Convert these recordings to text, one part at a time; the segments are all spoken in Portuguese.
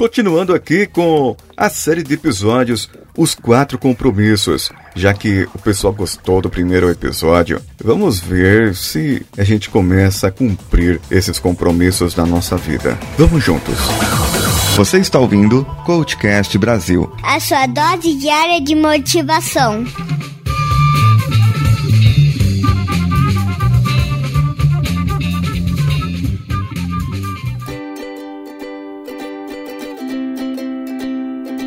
Continuando aqui com a série de episódios Os Quatro Compromissos. Já que o pessoal gostou do primeiro episódio, vamos ver se a gente começa a cumprir esses compromissos na nossa vida. Vamos juntos. Você está ouvindo Coachcast Brasil a sua dose diária de motivação.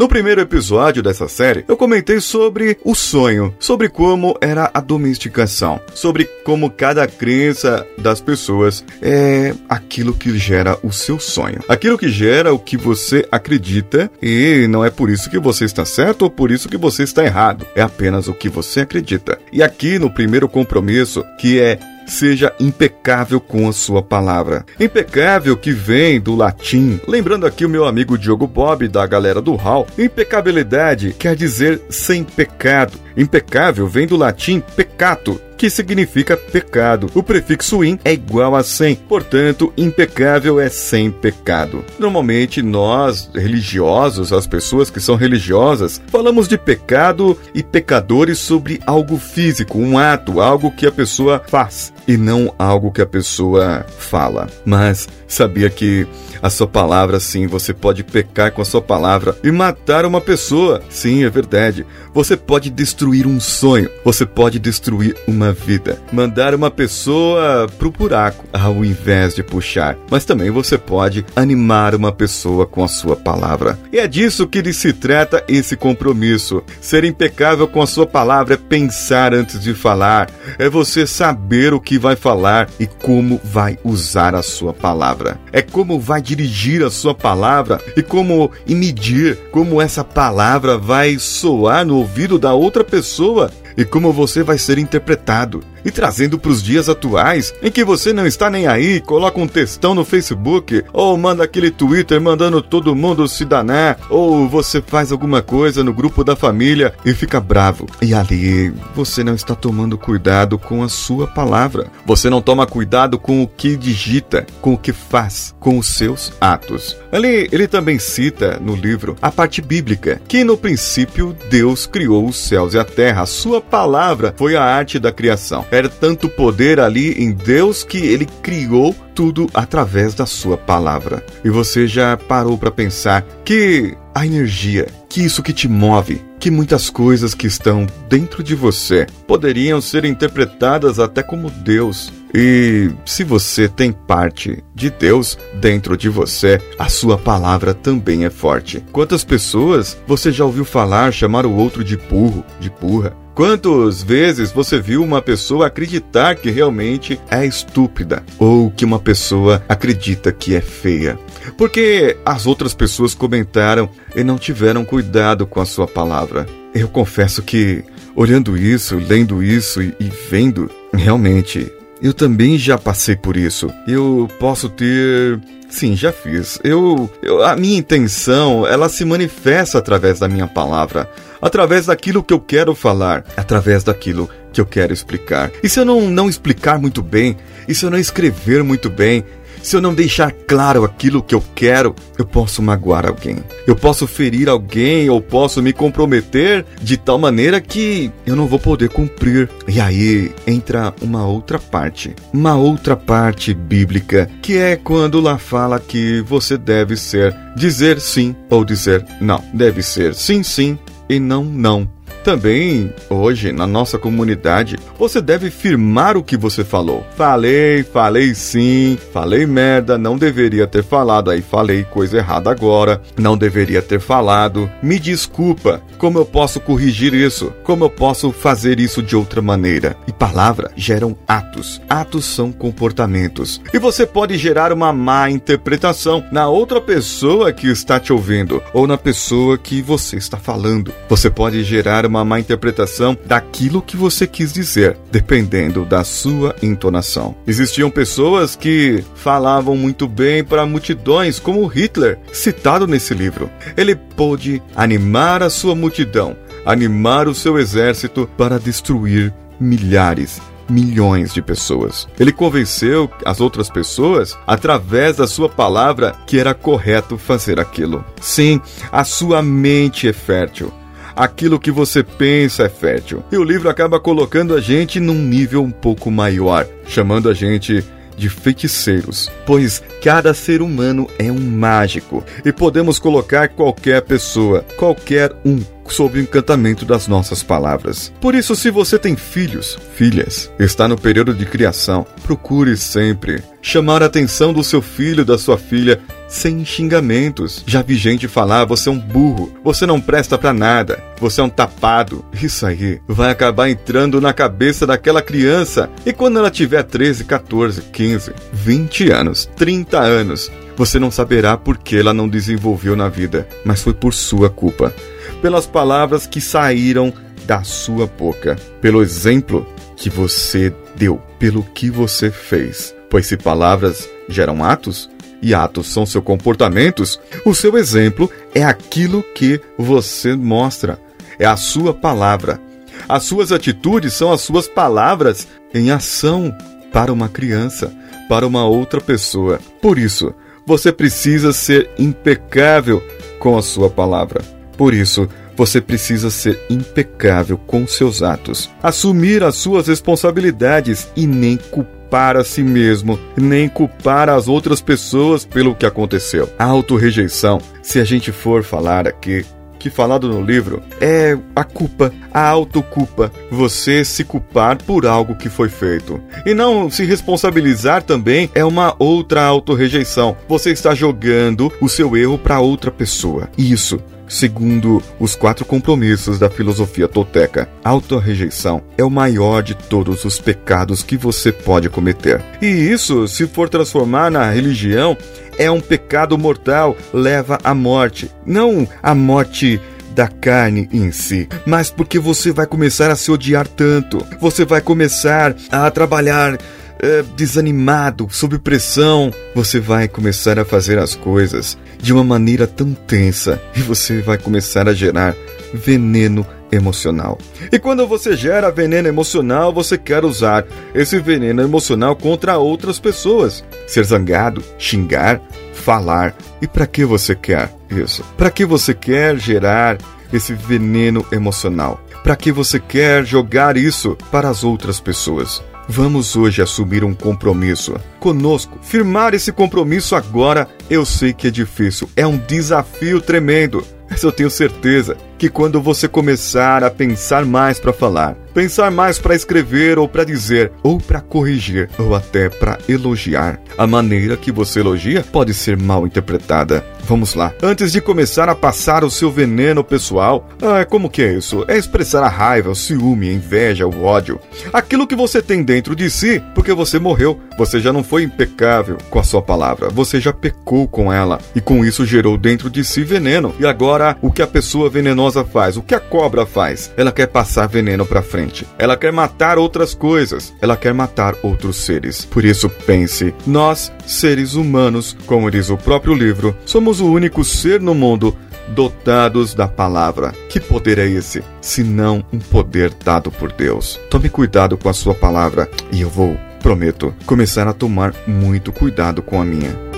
No primeiro episódio dessa série, eu comentei sobre o sonho, sobre como era a domesticação, sobre como cada crença das pessoas é aquilo que gera o seu sonho, aquilo que gera o que você acredita, e não é por isso que você está certo ou por isso que você está errado, é apenas o que você acredita. E aqui no primeiro compromisso, que é seja impecável com a sua palavra. Impecável que vem do latim. Lembrando aqui o meu amigo Diogo Bob, da galera do Hall, impecabilidade quer dizer sem pecado. Impecável vem do latim peccato, que significa pecado. O prefixo in é igual a sem, portanto, impecável é sem pecado. Normalmente, nós, religiosos, as pessoas que são religiosas, falamos de pecado e pecadores sobre algo físico, um ato, algo que a pessoa faz e não algo que a pessoa fala. Mas sabia que a sua palavra, sim, você pode pecar com a sua palavra e matar uma pessoa. Sim, é verdade. Você pode destruir um sonho, você pode destruir uma vida, mandar uma pessoa pro buraco ao invés de puxar. Mas também você pode animar uma pessoa com a sua palavra. E é disso que se trata esse compromisso. Ser impecável com a sua palavra é pensar antes de falar, é você saber o que vai falar e como vai usar a sua palavra. É como vai dirigir a sua palavra e como e medir como essa palavra vai soar no ouvido da outra pessoa e como você vai ser interpretado. E trazendo para os dias atuais, em que você não está nem aí, coloca um textão no Facebook, ou manda aquele Twitter mandando todo mundo se danar, ou você faz alguma coisa no grupo da família e fica bravo. E ali você não está tomando cuidado com a sua palavra. Você não toma cuidado com o que digita, com o que faz, com os seus atos. Ali ele também cita no livro a parte bíblica, que no princípio Deus criou os céus e a terra, a sua palavra foi a arte da criação. Era tanto poder ali em Deus que ele criou tudo através da sua palavra. E você já parou para pensar que a energia, que isso que te move, que muitas coisas que estão dentro de você poderiam ser interpretadas até como Deus. E se você tem parte de Deus dentro de você, a sua palavra também é forte. Quantas pessoas você já ouviu falar chamar o outro de burro, de burra? Quantas vezes você viu uma pessoa acreditar que realmente é estúpida ou que uma pessoa acredita que é feia? Porque as outras pessoas comentaram e não tiveram cuidado com a sua palavra. Eu confesso que, olhando isso, lendo isso e, e vendo, realmente eu também já passei por isso. Eu posso ter Sim, já fiz. Eu, eu, a minha intenção, ela se manifesta através da minha palavra, através daquilo que eu quero falar, através daquilo que eu quero explicar. E se eu não, não explicar muito bem, e se eu não escrever muito bem, se eu não deixar claro aquilo que eu quero, eu posso magoar alguém. Eu posso ferir alguém ou posso me comprometer de tal maneira que eu não vou poder cumprir. E aí entra uma outra parte, uma outra parte bíblica, que é quando lá fala que você deve ser dizer sim ou dizer não. Deve ser sim, sim e não, não. Também, hoje, na nossa comunidade, você deve firmar o que você falou. Falei, falei sim, falei merda, não deveria ter falado, aí falei coisa errada agora, não deveria ter falado. Me desculpa, como eu posso corrigir isso? Como eu posso fazer isso de outra maneira? E palavra geram atos. Atos são comportamentos. E você pode gerar uma má interpretação na outra pessoa que está te ouvindo ou na pessoa que você está falando. Você pode gerar uma má interpretação daquilo que você quis dizer, dependendo da sua entonação. Existiam pessoas que falavam muito bem para multidões, como Hitler, citado nesse livro. Ele pôde animar a sua multidão, animar o seu exército para destruir milhares milhões de pessoas. Ele convenceu as outras pessoas através da sua palavra que era correto fazer aquilo. Sim, a sua mente é fértil aquilo que você pensa é fértil. E o livro acaba colocando a gente num nível um pouco maior, chamando a gente de feiticeiros, pois cada ser humano é um mágico e podemos colocar qualquer pessoa, qualquer um sob o encantamento das nossas palavras. Por isso, se você tem filhos, filhas, está no período de criação, procure sempre chamar a atenção do seu filho, da sua filha, sem xingamentos. Já vi gente falar: você é um burro, você não presta para nada, você é um tapado. Isso aí vai acabar entrando na cabeça daquela criança. E quando ela tiver 13, 14, 15, 20 anos, 30 anos, você não saberá por que ela não desenvolveu na vida, mas foi por sua culpa pelas palavras que saíram da sua boca, pelo exemplo que você deu, pelo que você fez. Pois se palavras geram atos, e atos são seus comportamentos, o seu exemplo é aquilo que você mostra, é a sua palavra. As suas atitudes são as suas palavras em ação para uma criança, para uma outra pessoa. Por isso, você precisa ser impecável com a sua palavra. Por isso, você precisa ser impecável com seus atos, assumir as suas responsabilidades e nem culpar a si mesmo, nem culpar as outras pessoas pelo que aconteceu. A autorrejeição, se a gente for falar aqui, que falado no livro é a culpa, a autoculpa, você se culpar por algo que foi feito. E não se responsabilizar também é uma outra autorrejeição. Você está jogando o seu erro para outra pessoa. Isso Segundo os quatro compromissos da filosofia tolteca, autorrejeição é o maior de todos os pecados que você pode cometer. E isso, se for transformar na religião, é um pecado mortal, leva à morte. Não a morte da carne em si, mas porque você vai começar a se odiar tanto, você vai começar a trabalhar é, desanimado, sob pressão, você vai começar a fazer as coisas de uma maneira tão tensa e você vai começar a gerar veneno emocional. E quando você gera veneno emocional, você quer usar esse veneno emocional contra outras pessoas. Ser zangado, xingar, falar. E para que você quer isso? Para que você quer gerar esse veneno emocional? Para que você quer jogar isso para as outras pessoas? Vamos hoje assumir um compromisso conosco. Firmar esse compromisso agora eu sei que é difícil, é um desafio tremendo, mas eu tenho certeza que quando você começar a pensar mais para falar, pensar mais para escrever ou para dizer, ou para corrigir, ou até para elogiar, a maneira que você elogia pode ser mal interpretada. Vamos lá. Antes de começar a passar o seu veneno pessoal, ah, como que é isso? É expressar a raiva, o ciúme, a inveja, o ódio. Aquilo que você tem dentro de si, porque você morreu. Você já não foi impecável com a sua palavra. Você já pecou com ela. E com isso gerou dentro de si veneno. E agora, o que a pessoa venenosa venenosa faz? O que a cobra faz? Ela quer passar veneno para frente. Ela quer matar outras coisas. Ela quer matar outros seres. Por isso pense, nós, seres humanos, como diz o próprio livro, somos o único ser no mundo dotados da palavra. Que poder é esse? Se não um poder dado por Deus. Tome cuidado com a sua palavra e eu vou, prometo, começar a tomar muito cuidado com a minha.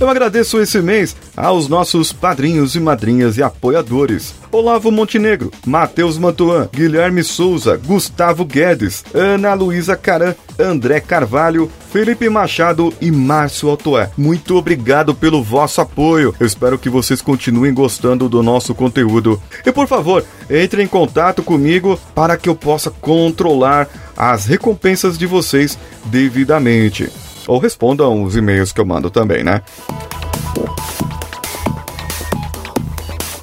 Eu agradeço esse mês aos nossos padrinhos e madrinhas e apoiadores. Olavo Montenegro, Matheus Mantuan, Guilherme Souza, Gustavo Guedes, Ana Luísa Caran, André Carvalho, Felipe Machado e Márcio Altoé. Muito obrigado pelo vosso apoio. Eu espero que vocês continuem gostando do nosso conteúdo. E por favor, entre em contato comigo para que eu possa controlar as recompensas de vocês devidamente ou respondam os e-mails que eu mando também, né?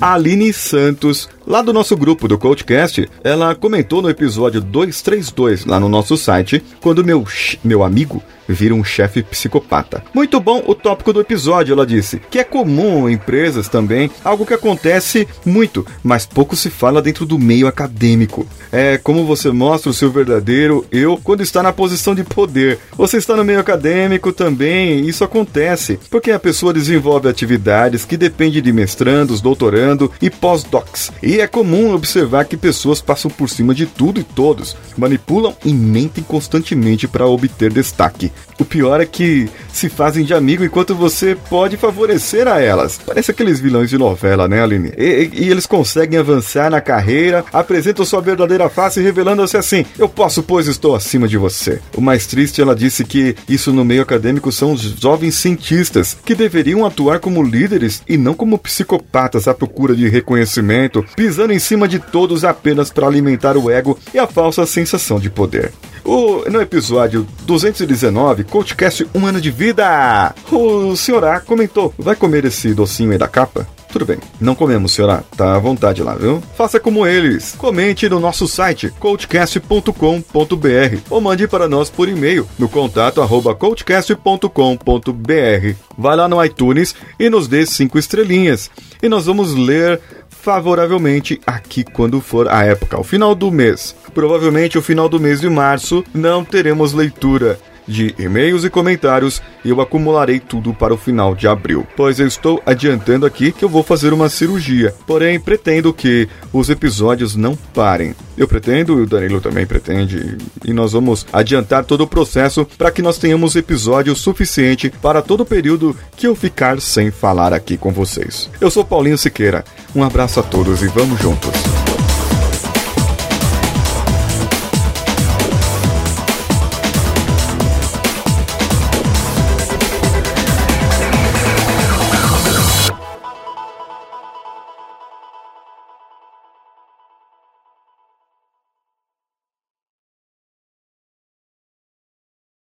Aline Santos lá do nosso grupo do Coachcast, ela comentou no episódio 232 lá no nosso site, quando meu, meu amigo vira um chefe psicopata. Muito bom o tópico do episódio, ela disse, que é comum em empresas também, algo que acontece muito, mas pouco se fala dentro do meio acadêmico. É como você mostra o seu verdadeiro eu quando está na posição de poder. Você está no meio acadêmico também, isso acontece, porque a pessoa desenvolve atividades que dependem de mestrandos, doutorando e pós-docs. E é comum observar que pessoas passam por cima de tudo e todos, manipulam e mentem constantemente para obter destaque. O pior é que se fazem de amigo enquanto você pode favorecer a elas. Parece aqueles vilões de novela, né, Aline? E, e, e eles conseguem avançar na carreira, apresentam sua verdadeira face revelando-se assim: Eu posso, pois estou acima de você. O mais triste, ela disse que isso no meio acadêmico são os jovens cientistas que deveriam atuar como líderes e não como psicopatas à procura de reconhecimento, pisando em cima de todos apenas para alimentar o ego e a falsa sensação de poder. O, no episódio 219, CoachCast Um Ano de Vida, o Sr. A comentou: vai comer esse docinho aí da capa? Tudo bem, não comemos, senhora. Tá à vontade lá, viu? Faça como eles. Comente no nosso site coachcast.com.br ou mande para nós por e-mail no contato arroba coachcast.com.br. Vai lá no iTunes e nos dê cinco estrelinhas. E nós vamos ler favoravelmente aqui quando for a época, o final do mês. Provavelmente o final do mês de março não teremos leitura de e-mails e comentários e eu acumularei tudo para o final de abril, pois eu estou adiantando aqui que eu vou fazer uma cirurgia. Porém, pretendo que os episódios não parem. Eu pretendo, e o Danilo também pretende, e nós vamos adiantar todo o processo para que nós tenhamos episódio suficiente para todo o período que eu ficar sem falar aqui com vocês. Eu sou Paulinho Siqueira. Um abraço a todos e vamos juntos.